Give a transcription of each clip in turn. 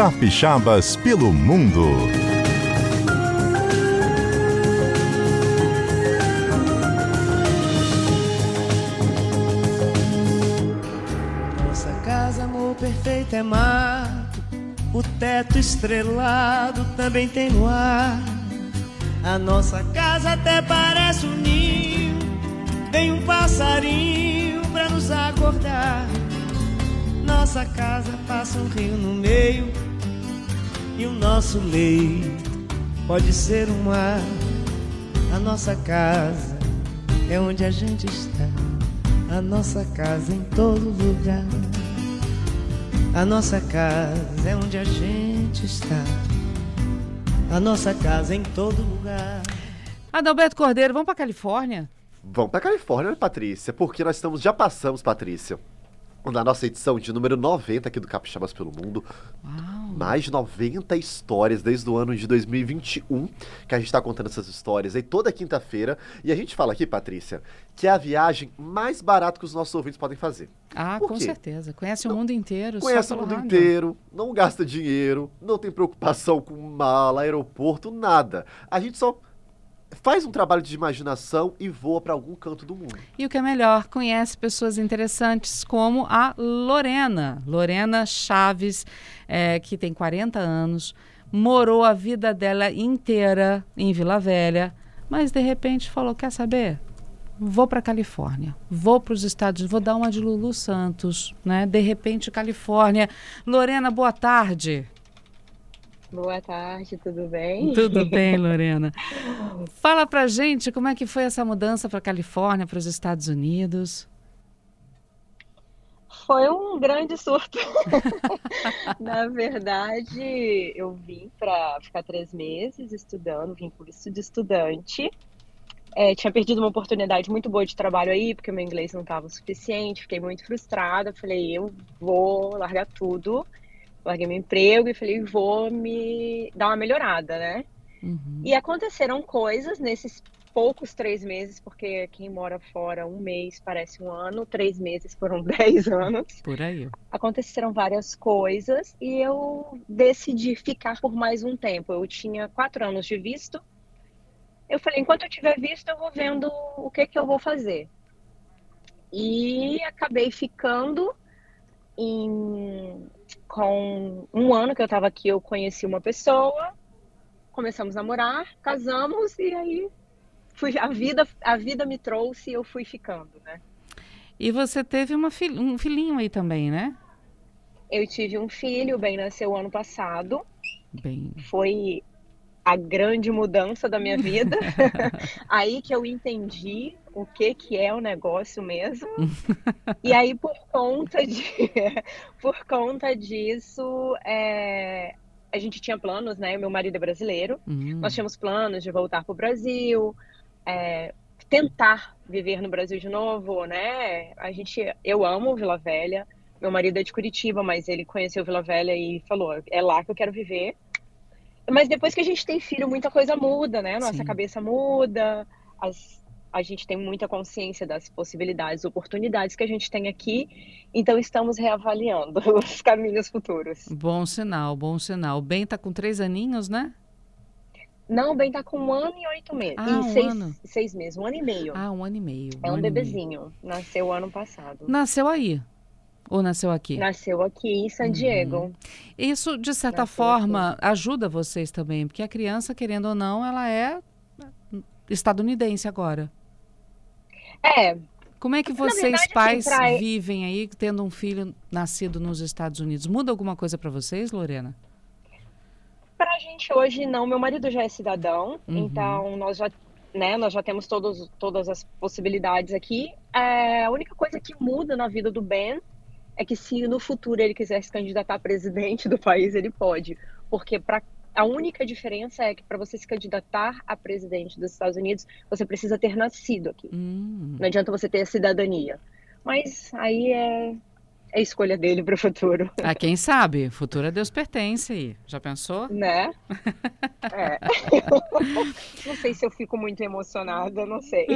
Capixabas pelo Mundo. Nossa casa, amor perfeito, é mato. O teto estrelado também tem no ar. A nossa casa até parece um ninho. Vem um passarinho pra nos acordar. Nossa casa passa um rio no meio. E o nosso leito pode ser um mar. A nossa casa é onde a gente está. A nossa casa em todo lugar. A nossa casa é onde a gente está. A nossa casa em todo lugar. Adalberto Cordeiro, vamos para Califórnia? Vamos para Califórnia, Patrícia, porque nós estamos já passamos, Patrícia, na nossa edição de número 90 aqui do Capixabas pelo Mundo. Uau. Mais de 90 histórias desde o ano de 2021 que a gente está contando essas histórias aí toda quinta-feira. E a gente fala aqui, Patrícia, que é a viagem mais barata que os nossos ouvintes podem fazer. Ah, com certeza. Conhece o mundo inteiro. Conhece o mundo rádio. inteiro, não gasta dinheiro, não tem preocupação com mala, aeroporto, nada. A gente só faz um trabalho de imaginação e voa para algum canto do mundo. E o que é melhor, conhece pessoas interessantes como a Lorena. Lorena Chaves, eh, que tem 40 anos, morou a vida dela inteira em Vila Velha, mas de repente falou: quer saber? Vou para Califórnia, vou para os Estados Unidos, vou dar uma de Lulu Santos, né? De repente, Califórnia. Lorena, boa tarde. Boa tarde, tudo bem? Tudo bem, Lorena? Fala pra gente como é que foi essa mudança para Califórnia, para os Estados Unidos. Foi um grande surto. Na verdade, eu vim para ficar três meses estudando, vim por isso de estudante. É, tinha perdido uma oportunidade muito boa de trabalho aí, porque o meu inglês não estava o suficiente, fiquei muito frustrada. Falei, eu vou largar tudo. Larguei meu emprego e falei, vou me dar uma melhorada, né? Uhum. E aconteceram coisas nesses poucos três meses, porque quem mora fora um mês parece um ano, três meses foram dez anos. Por aí. Aconteceram várias coisas e eu decidi ficar por mais um tempo. Eu tinha quatro anos de visto. Eu falei, enquanto eu tiver visto, eu vou vendo o que que eu vou fazer. E acabei ficando em com um ano que eu estava aqui, eu conheci uma pessoa, começamos a namorar, casamos e aí fui, a vida a vida me trouxe e eu fui ficando, né? E você teve uma fil- um filhinho aí também, né? Eu tive um filho, o Ben nasceu ano passado, Bem. foi a grande mudança da minha vida. aí que eu entendi o que que é o negócio mesmo. e aí por conta de por conta disso, é, a gente tinha planos, né? Meu marido é brasileiro. Hum. Nós tínhamos planos de voltar para o Brasil, é, tentar viver no Brasil de novo, né? A gente, eu amo Vila Velha. Meu marido é de Curitiba, mas ele conheceu Vila Velha e falou: é lá que eu quero viver. Mas depois que a gente tem filho, muita coisa muda, né? Nossa Sim. cabeça muda, as- a gente tem muita consciência das possibilidades, oportunidades que a gente tem aqui. Então estamos reavaliando os caminhos futuros. Bom sinal, bom sinal. O Ben tá com três aninhos, né? Não, o Ben tá com um ano e oito meses. Ah, um seis, ano. seis meses, um ano e meio. Ah, um ano e meio. É um bebezinho. Nasceu ano passado. Nasceu aí. Ou nasceu aqui? Nasceu aqui em San Uhum. Diego. Isso, de certa Nasceu forma, ajuda vocês também, porque a criança, querendo ou não, ela é estadunidense agora. É, Como é que vocês, verdade, assim, pais, pra- vivem aí tendo um filho nascido nos Estados Unidos? Muda alguma coisa para vocês, Lorena? pra gente hoje não. Meu marido já é cidadão, Uhum. então nós já, né, nós já temos todos, todas as possibilidades aqui. É, a única coisa que muda na vida do Ben é que se no futuro ele quiser se candidatar a presidente do país, ele pode. Porque pra, a única diferença é que para você se candidatar a presidente dos Estados Unidos, você precisa ter nascido aqui. Hum. Não adianta você ter a cidadania. Mas aí é, é escolha dele para o futuro, Ah, quem sabe? Futuro a Deus pertence aí. Já pensou? né? É. Não sei se eu fico muito emocionada, não sei.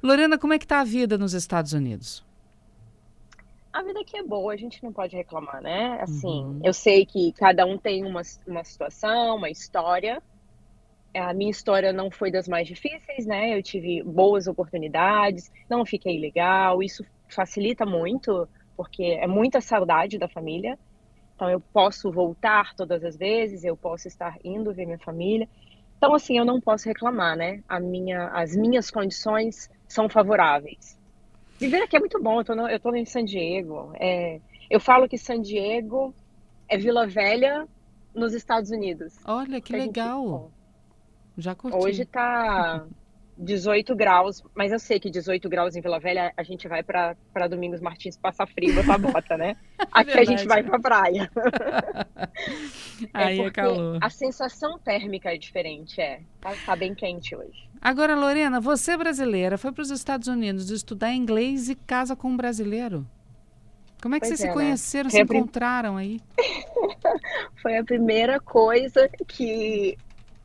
Lorena, como é que tá a vida nos Estados Unidos? A vida aqui é boa, a gente não pode reclamar, né? Assim, Uhum. eu sei que cada um tem uma, uma situação, uma história. A minha história não foi das mais difíceis, né? Eu tive boas oportunidades, não fiquei legal. Isso facilita muito, porque é muita saudade da família. Então, eu posso voltar todas as vezes, eu posso estar indo ver minha família. Então, assim, eu não posso reclamar, né? A minha, as minhas condições são favoráveis. Viver aqui é muito bom. Eu tô, no, eu tô em San Diego. É, eu falo que San Diego é Vila Velha nos Estados Unidos. Olha que A gente- legal. Já curti. Hoje tá 18 graus, mas eu sei que 18 graus em Vila Velha a gente vai pra pra Domingos Martins passar frio botar bota, né? Aqui a gente Verdade. vai pra praia. Aí é, porque calor. a sensação térmica é diferente, é. Tá, tá bem quente hoje. Agora, Lorena, você brasileira foi para os Estados Unidos estudar inglês e casa com um brasileiro. Como é que Pois vocês se é, né? conheceram, se Foi a prim- encontraram aí? Foi a primeira coisa que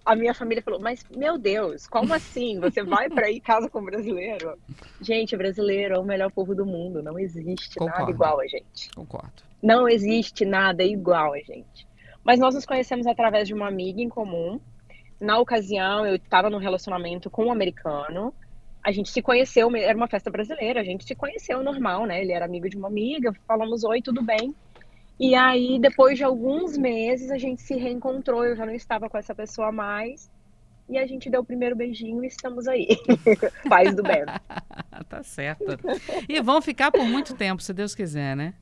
a minha família falou: Mas, meu Deus, como assim? Você vai pra ir casa com um brasileiro? Gente, brasileiro é o melhor povo do mundo. Não existe nada Concordo. igual a gente. Concordo. Não existe nada igual a gente. Mas nós nos conhecemos através de uma amiga em comum. Na ocasião, eu estava num relacionamento com um americano. A gente se conheceu, era uma festa brasileira, a gente se conheceu normal, né? Ele era amigo de uma amiga, falamos oi, tudo bem. E aí, depois de alguns meses, a gente se reencontrou. Eu já não estava com essa pessoa mais. E a gente deu o primeiro beijinho e estamos aí. Paz do bem. tá certo. E vão ficar por muito tempo, se Deus quiser, né?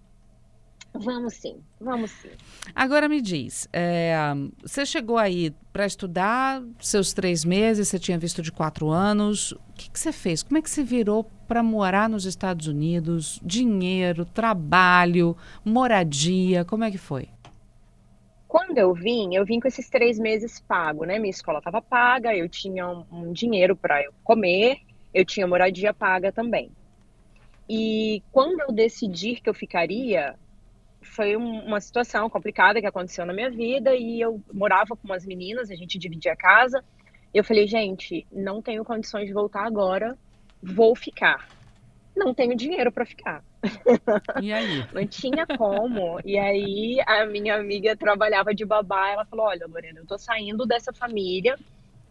Vamos sim, vamos sim. Agora me diz, é, você chegou aí para estudar seus três meses, você tinha visto de quatro anos. O que, que você fez? Como é que você virou para morar nos Estados Unidos? Dinheiro, trabalho, moradia, como é que foi? Quando eu vim, eu vim com esses três meses pago, né? Minha escola estava paga, eu tinha um, um dinheiro para eu comer, eu tinha moradia paga também. E quando eu decidi que eu ficaria, foi um- uma situação complicada que aconteceu na minha vida e eu morava com umas meninas, a gente dividia a casa. Eu falei, gente, não tenho condições de voltar agora, vou ficar. Não tenho dinheiro para ficar. E aí? Não tinha como. E aí a minha amiga trabalhava de babá, ela falou: "Olha, Lorena, eu tô saindo dessa família.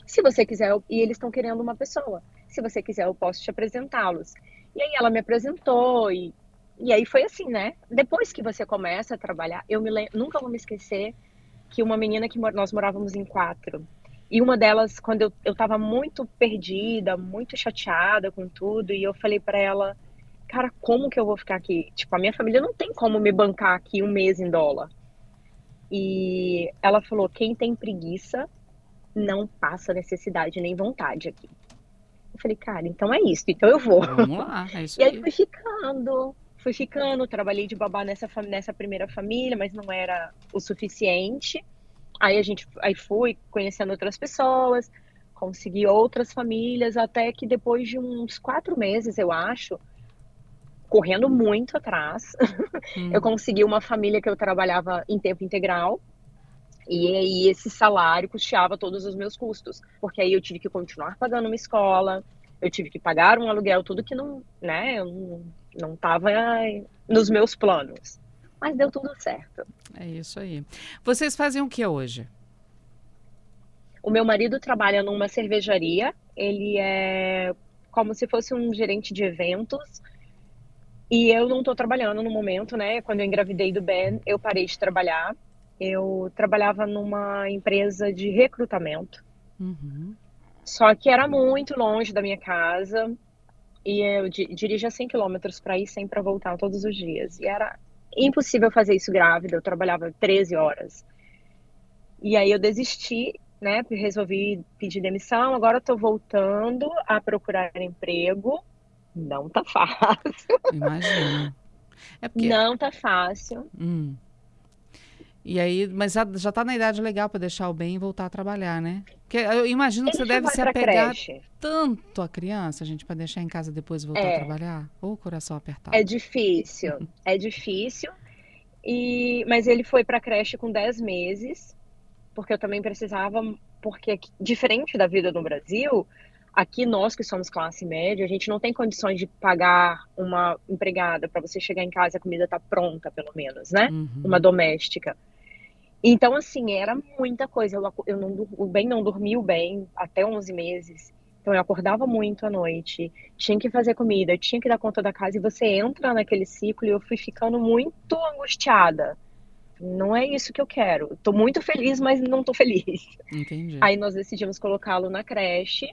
Se você quiser, eu- e eles estão querendo uma pessoa. Se você quiser, eu posso te apresentá-los". E aí ela me apresentou e e aí foi assim, né? Depois que você começa a trabalhar, eu me lem- nunca vou me esquecer que uma menina que nós morávamos em quatro. E uma delas, quando eu, eu tava muito perdida, muito chateada com tudo, e eu falei pra ela, cara, como que eu vou ficar aqui? Tipo, a minha família não tem como me bancar aqui um mês em dólar. E ela falou: quem tem preguiça não passa necessidade nem vontade aqui. Eu falei, cara, então é isso, então eu vou. Vamos lá, é isso E aí aí. fui ficando, fui ficando, trabalhei de babá nessa, nessa primeira família, mas não era o suficiente. Aí a gente, aí fui conhecendo outras pessoas, consegui outras famílias, até que depois de uns quatro meses, eu acho, correndo muito atrás, Hum. eu consegui uma família que eu trabalhava em tempo integral. E aí esse salário custeava todos os meus custos, porque aí eu tive que continuar pagando uma escola, eu tive que pagar um aluguel, tudo que não, né, eu não, não tava nos meus planos. Mas deu tudo certo. É isso aí. Vocês fazem o que hoje? O meu marido trabalha numa cervejaria, ele é como se fosse um gerente de eventos. E eu não estou trabalhando no momento, né? Quando eu engravidei do Ben, eu parei de trabalhar. Eu trabalhava numa empresa de recrutamento. Uhum. Só que era muito longe da minha casa. E eu di- dirigia 100 quilômetros para ir sempre para voltar todos os dias. E era impossível fazer isso grávida. Eu trabalhava 13 horas. E aí eu desisti, né? Resolvi pedir demissão. Agora estou voltando a procurar emprego. Não tá fácil. Imagina. É porque. Não tá fácil. Hum. E aí, mas já, já tá na idade legal para deixar o bem e voltar a trabalhar, né? Porque eu imagino que Ele você deve se apegar creche. tanto à criança, gente, para deixar em casa depois e voltar É. a trabalhar. Ou coração apertado. É difícil, é difícil. E, mas ele foi para creche com 10 meses, porque eu também precisava, porque aqui- diferente da vida no Brasil, aqui nós que somos classe média, a gente não tem condições de pagar uma empregada para você chegar em casa e a comida tá pronta, pelo menos, né? Uhum. Uma doméstica. Então, assim, era muita coisa. Eu, eu não, bem não dormiu bem até 11 meses. Então, eu acordava muito à noite, tinha que fazer comida, tinha que dar conta da casa, e você entra naquele ciclo e eu fui ficando muito angustiada. Não é isso que eu quero. Tô muito feliz, mas não tô feliz. Entendi. Aí nós decidimos colocá-lo na creche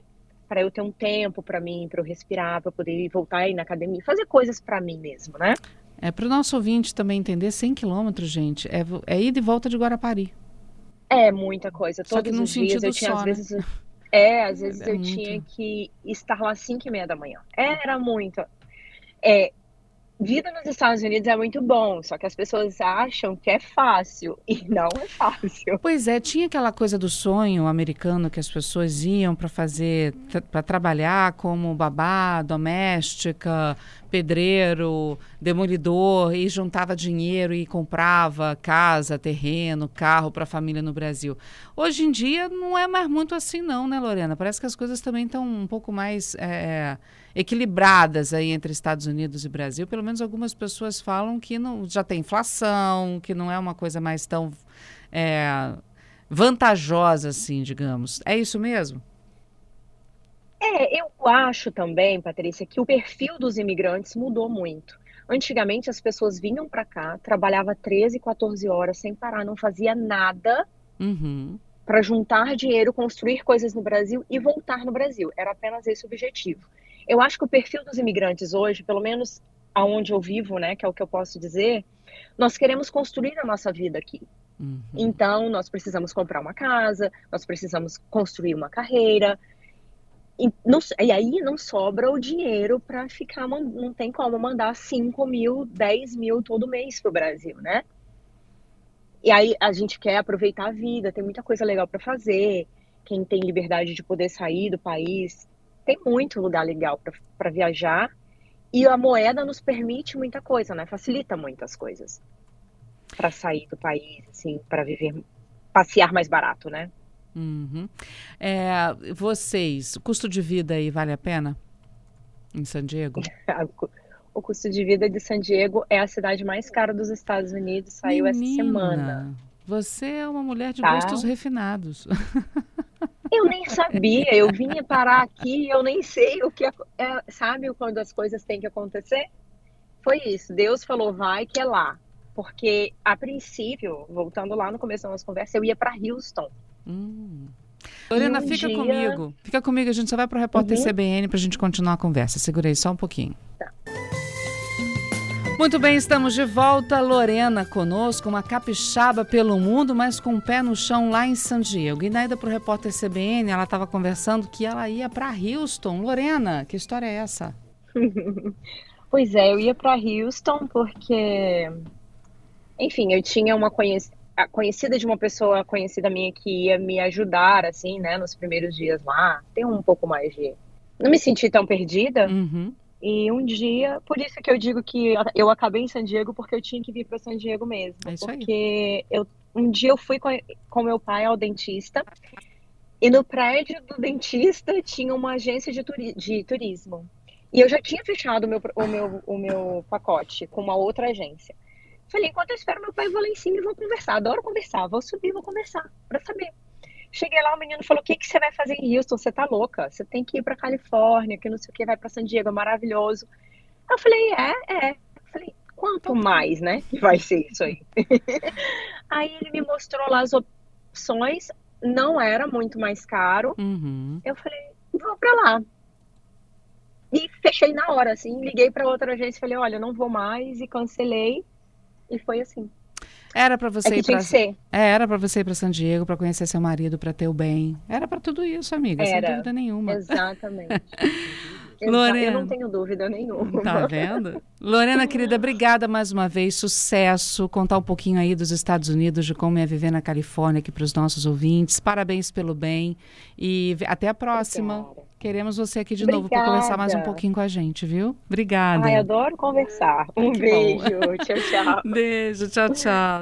para eu ter um tempo para mim, para eu respirar, para poder voltar aí na academia, fazer coisas para mim mesmo, né? É para o nosso ouvinte também entender, 100 quilômetros, gente, é, é ida e volta de Guarapari. É muita coisa. Só que num os dias sentido eu tinha, só, às né? vezes. É, às vezes É eu muito. tinha que estar lá às 5 e meia da manhã. Era muito. É, vida nos Estados Unidos é muito bom, só que as pessoas acham que é fácil e não é fácil. Pois é, tinha aquela coisa do sonho americano que as pessoas iam para fazer, para trabalhar como babá, doméstica, pedreiro, demolidor e juntava dinheiro e comprava casa, terreno, carro para a família no Brasil. Hoje em dia não é mais muito assim não, né, Lorena? Parece que as coisas também estão um pouco mais é, equilibradas aí entre Estados Unidos e Brasil. Pelo menos algumas pessoas falam que não, já tem inflação, que não é uma coisa mais tão é, vantajosa, assim, digamos. É isso mesmo? É, eu acho também, Patrícia, que o perfil dos imigrantes mudou muito. Antigamente as pessoas vinham para cá, trabalhava 13, 14 horas sem parar, não fazia nada Uhum. para juntar dinheiro, construir coisas no Brasil e voltar no Brasil. Era apenas esse o objetivo. Eu acho que o perfil dos imigrantes hoje, pelo menos aonde eu vivo, né, que é o que eu posso dizer, nós queremos construir a nossa vida aqui. Uhum. Então, nós precisamos comprar uma casa, nós precisamos construir uma carreira. E, não- e aí não sobra o dinheiro para ficar, não tem como mandar 5 mil, 10 mil todo mês para o Brasil, né? E aí a gente quer aproveitar a vida, tem muita coisa legal para fazer. Quem tem liberdade de poder sair do país, tem muito lugar legal para viajar. E a moeda nos permite muita coisa, né? Facilita muitas coisas para sair do país, assim, para viver, passear mais barato, né? Uhum. É, vocês, o custo de vida aí vale a pena? Em San Diego? O custo de vida de San Diego é a cidade mais cara dos Estados Unidos, saiu essa Menina, semana. Você é uma mulher de Tá. gostos refinados. Eu nem sabia, eu vinha parar aqui eu nem sei o que é, sabe quando as coisas têm que acontecer? Foi isso, Deus falou vai que é lá. Porque a princípio, voltando lá no começo da nossa conversa, eu ia para Houston. Hum. Lorena, um fica dia- comigo. Fica comigo, a gente só vai para o repórter Uhum. CBN para a gente continuar a conversa. Segura aí só um pouquinho. Tá. Muito bem, estamos de volta. Lorena conosco, uma capixaba pelo mundo, mas com o pé no chão lá em San Diego. E na ida para o repórter CBN, ela estava conversando que ela ia para Houston. Lorena, que história é essa? Pois é, eu ia para Houston porque, enfim, eu tinha uma conhec- a conhecida de uma pessoa conhecida minha que ia me ajudar, assim, né, nos primeiros dias lá. Tem um pouco mais de. Não me senti tão perdida. Uhum. E um dia, por isso que eu digo que eu acabei em San Diego porque eu tinha que vir para San Diego mesmo. É isso aí. porque eu, um dia eu fui com, com meu pai ao dentista e no prédio do dentista tinha uma agência de, turi- de turismo. E eu já tinha fechado o meu, o, meu, o meu pacote com uma outra agência. Falei, enquanto eu espero meu pai, eu vou lá em cima e vou conversar. Adoro conversar. Vou subir, vou conversar, para saber. Cheguei lá, o menino falou: O que, que você vai fazer em Houston? Você tá louca? Você tem que ir pra Califórnia, que não sei o que, vai pra San Diego, é maravilhoso. Eu falei: É, é. Eu falei: Quanto mais, né? Que vai ser isso aí. aí ele me mostrou lá as opções, não era muito mais caro. Uhum. Eu falei: Vou pra lá. E fechei na hora, assim. Liguei pra outra agência e falei: Olha, não vou mais. E cancelei. E foi assim. Era para É você que ir tinha para que ser. É, era para você ir para San Diego, para conhecer seu marido, para ter o bem. Era para tudo isso, amiga, sem Era. dúvida nenhuma. Exatamente. Lorena. Eu não tenho dúvida nenhuma. Tá vendo? Lorena, querida, obrigada mais uma vez. Sucesso. Contar um pouquinho aí dos Estados Unidos, de como é viver na Califórnia aqui para os nossos ouvintes. Parabéns pelo bem. E até a próxima. Obrigada. Queremos você aqui de novo para conversar mais um Obrigada. pouquinho com a gente, viu? Obrigada. Ai, adoro conversar. Um Que bom. beijo. Tchau, tchau. Beijo, tchau, tchau.